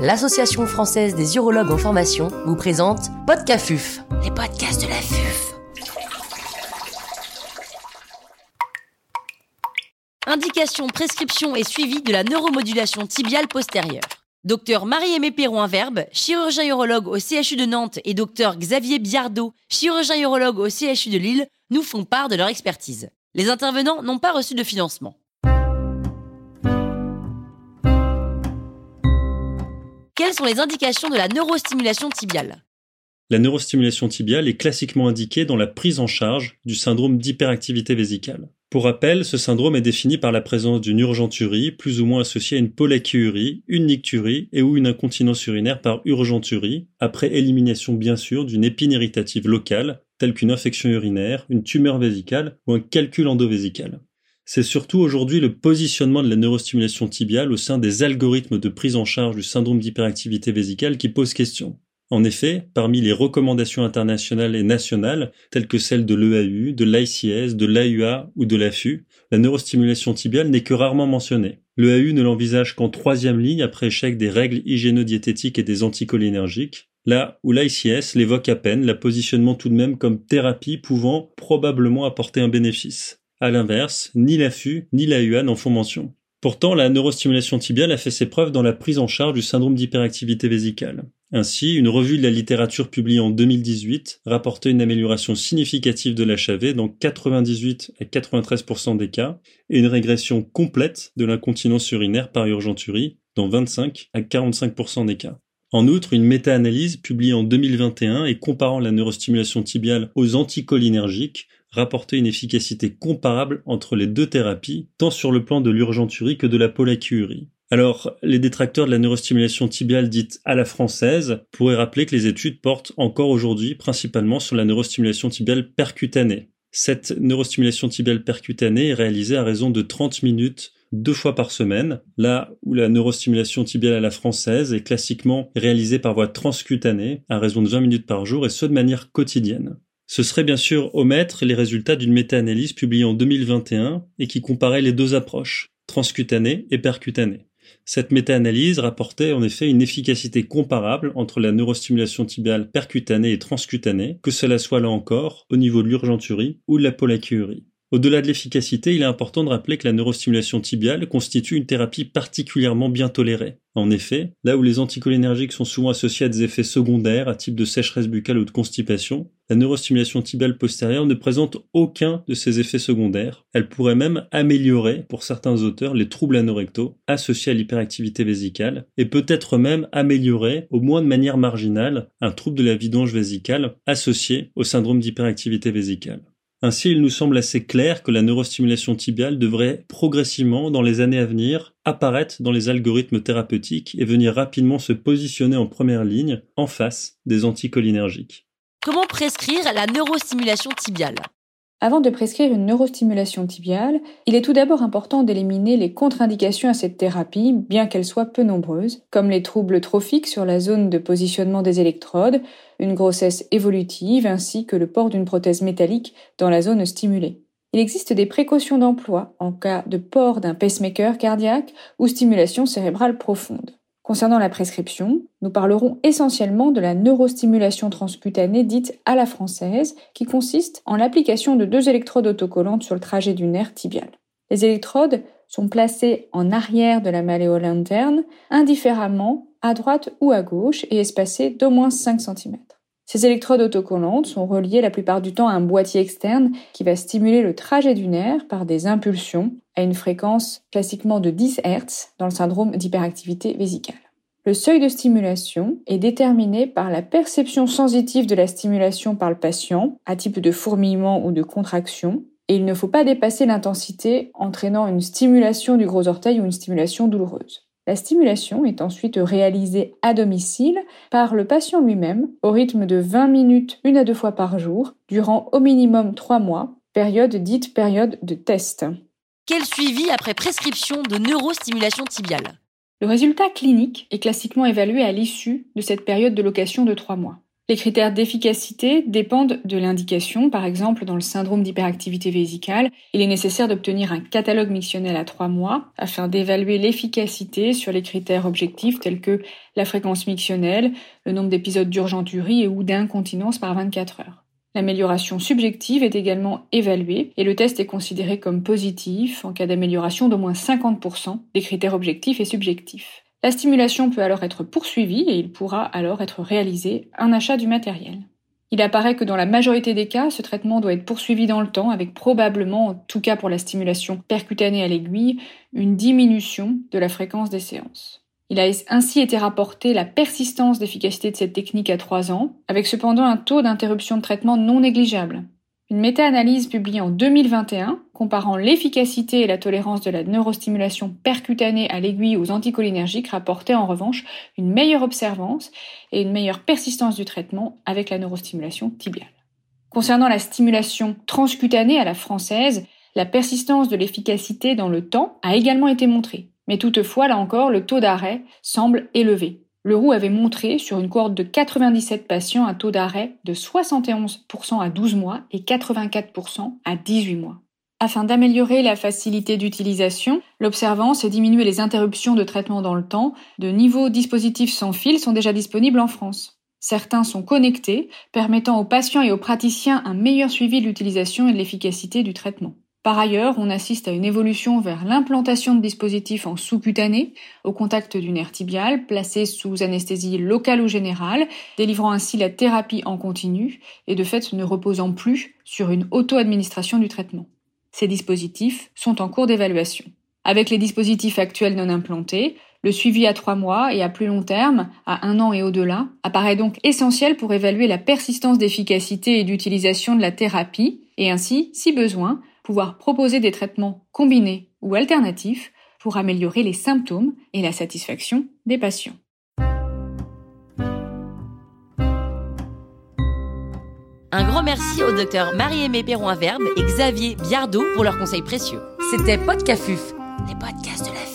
l'Association française des urologues en formation vous présente Podcafuf, les podcasts de la FUF. Indication, prescription et suivi de la neuromodulation tibiale postérieure. Docteur Marie-Aimée Perron-Verbe, chirurgien urologue au CHU de Nantes et docteur Xavier Biardot, chirurgien urologue au CHU de Lille, nous font part de leur expertise. Les intervenants n'ont pas reçu de financement. Quelles sont les indications de la neurostimulation tibiale? La neurostimulation tibiale est classiquement indiquée dans la prise en charge du syndrome d'hyperactivité vésicale. Pour rappel, ce syndrome est défini par la présence d'une urgenturie, plus ou moins associée à une pollakiurie, une nicturie et ou une incontinence urinaire par urgenturie, après élimination bien sûr d'une épine irritative locale, telle qu'une infection urinaire, une tumeur vésicale ou un calcul endovésical. C'est surtout aujourd'hui le positionnement de la neurostimulation tibiale au sein des algorithmes de prise en charge du syndrome d'hyperactivité vésicale qui pose question. En effet, parmi les recommandations internationales et nationales, telles que celles de l'EAU, de l'ICS, de l'AUA ou de l'AFU, la neurostimulation tibiale n'est que rarement mentionnée. L'EAU ne l'envisage qu'en troisième ligne après échec des règles hygiéno-diététiques et des anticholinergiques, là où l'ICS l'évoque à peine, la positionnement tout de même comme thérapie pouvant probablement apporter un bénéfice. À l'inverse, ni l'AFU ni l'AUA n'en font mention. Pourtant, la neurostimulation tibiale a fait ses preuves dans la prise en charge du syndrome d'hyperactivité vésicale. Ainsi, une revue de la littérature publiée en 2018 rapportait une amélioration significative de l'HAV dans 98 à 93% des cas et une régression complète de l'incontinence urinaire par urgenturie dans 25 à 45% des cas. En outre, une méta-analyse publiée en 2021 et comparant la neurostimulation tibiale aux anticholinergiques rapportait une efficacité comparable entre les deux thérapies, tant sur le plan de l'urgenturie que de la pollakiurie. Alors, les détracteurs de la neurostimulation tibiale dite à la française pourraient rappeler que les études portent encore aujourd'hui principalement sur la neurostimulation tibiale percutanée. Cette neurostimulation tibiale percutanée est réalisée à raison de 30 minutes deux fois par semaine, là où la neurostimulation tibiale à la française est classiquement réalisée par voie transcutanée à raison de 20 minutes par jour et ce de manière quotidienne. Ce serait bien sûr omettre les résultats d'une méta-analyse publiée en 2021 et qui comparait les deux approches, transcutanée et percutanée. Cette méta-analyse rapportait en effet une efficacité comparable entre la neurostimulation tibiale percutanée et transcutanée, que cela soit là encore au niveau de l'urgenturie ou de la pollakiurie. Au-delà de l'efficacité, il est important de rappeler que la neurostimulation tibiale constitue une thérapie particulièrement bien tolérée. En effet, là où les anticholinergiques sont souvent associés à des effets secondaires à type de sécheresse buccale ou de constipation, la neurostimulation tibiale postérieure ne présente aucun de ces effets secondaires. Elle pourrait même améliorer, pour certains auteurs, les troubles anorectaux associés à l'hyperactivité vésicale et peut-être même améliorer, au moins de manière marginale, un trouble de la vidange vésicale associé au syndrome d'hyperactivité vésicale. Ainsi, il nous semble assez clair que la neurostimulation tibiale devrait progressivement, dans les années à venir, apparaître dans les algorithmes thérapeutiques et venir rapidement se positionner en première ligne, en face des anticholinergiques. Comment prescrire la neurostimulation tibiale? Avant de prescrire une neurostimulation tibiale, il est tout d'abord important d'éliminer les contre-indications à cette thérapie, bien qu'elles soient peu nombreuses, comme les troubles trophiques sur la zone de positionnement des électrodes, une grossesse évolutive ainsi que le port d'une prothèse métallique dans la zone stimulée. Il existe des précautions d'emploi en cas de port d'un pacemaker cardiaque ou stimulation cérébrale profonde. Concernant la prescription, nous parlerons essentiellement de la neurostimulation transcutanée dite à la française, qui consiste en l'application de deux électrodes autocollantes sur le trajet du nerf tibial. Les électrodes sont placées en arrière de la malléole interne, indifféremment à droite ou à gauche et espacées d'au moins 5 cm. Ces électrodes autocollantes sont reliées la plupart du temps à un boîtier externe qui va stimuler le trajet du nerf par des impulsions à une fréquence classiquement de 10 Hz dans le syndrome d'hyperactivité vésicale. Le seuil de stimulation est déterminé par la perception sensitive de la stimulation par le patient, à type de fourmillement ou de contraction, et il ne faut pas dépasser l'intensité entraînant une stimulation du gros orteil ou une stimulation douloureuse. La stimulation est ensuite réalisée à domicile par le patient lui-même au rythme de 20 minutes une à deux fois par jour durant au minimum trois mois, période dite période de test. Quel suivi après prescription de neurostimulation tibiale? Le résultat clinique est classiquement évalué à l'issue de cette période de location de trois mois. Les critères d'efficacité dépendent de l'indication. Par exemple, dans le syndrome d'hyperactivité vésicale, il est nécessaire d'obtenir un catalogue mictionnel à trois mois afin d'évaluer l'efficacité sur les critères objectifs tels que la fréquence mictionnelle, le nombre d'épisodes d'urgenturie et ou d'incontinence par 24 heures. L'amélioration subjective est également évaluée et le test est considéré comme positif en cas d'amélioration d'au moins 50% des critères objectifs et subjectifs. La stimulation peut alors être poursuivie et il pourra alors être réalisé un achat du matériel. Il apparaît que dans la majorité des cas, ce traitement doit être poursuivi dans le temps avec probablement, en tout cas pour la stimulation percutanée à l'aiguille, une diminution de la fréquence des séances. Il a ainsi été rapporté la persistance d'efficacité de cette technique à 3 ans, avec cependant un taux d'interruption de traitement non négligeable. Une méta-analyse publiée en 2021 comparant l'efficacité et la tolérance de la neurostimulation percutanée à l'aiguille aux anticholinergiques rapportait en revanche une meilleure observance et une meilleure persistance du traitement avec la neurostimulation tibiale. Concernant la stimulation transcutanée à la française, la persistance de l'efficacité dans le temps a également été montrée. Mais toutefois, là encore, le taux d'arrêt semble élevé. Le Roux avait montré sur une cohorte de 97 patients un taux d'arrêt de 71% à 12 mois et 84% à 18 mois. Afin d'améliorer la facilité d'utilisation, l'observance et diminuer les interruptions de traitement dans le temps, de nouveaux dispositifs sans fil sont déjà disponibles en France. Certains sont connectés, permettant aux patients et aux praticiens un meilleur suivi de l'utilisation et de l'efficacité du traitement. Par ailleurs, on assiste à une évolution vers l'implantation de dispositifs en sous-cutané, au contact du nerf tibial, placé sous anesthésie locale ou générale, délivrant ainsi la thérapie en continu et de fait ne reposant plus sur une auto-administration du traitement. Ces dispositifs sont en cours d'évaluation. Avec les dispositifs actuels non implantés, le suivi à trois mois et à plus long terme, à un an et au-delà, apparaît donc essentiel pour évaluer la persistance d'efficacité et d'utilisation de la thérapie et ainsi, si besoin, pouvoir proposer des traitements combinés ou alternatifs pour améliorer les symptômes et la satisfaction des patients. Un grand merci aux docteurs Marie-Aimée Perron-Verbe et Xavier Biardot pour leurs conseils précieux. C'était Podcafuf, les podcasts de la vie.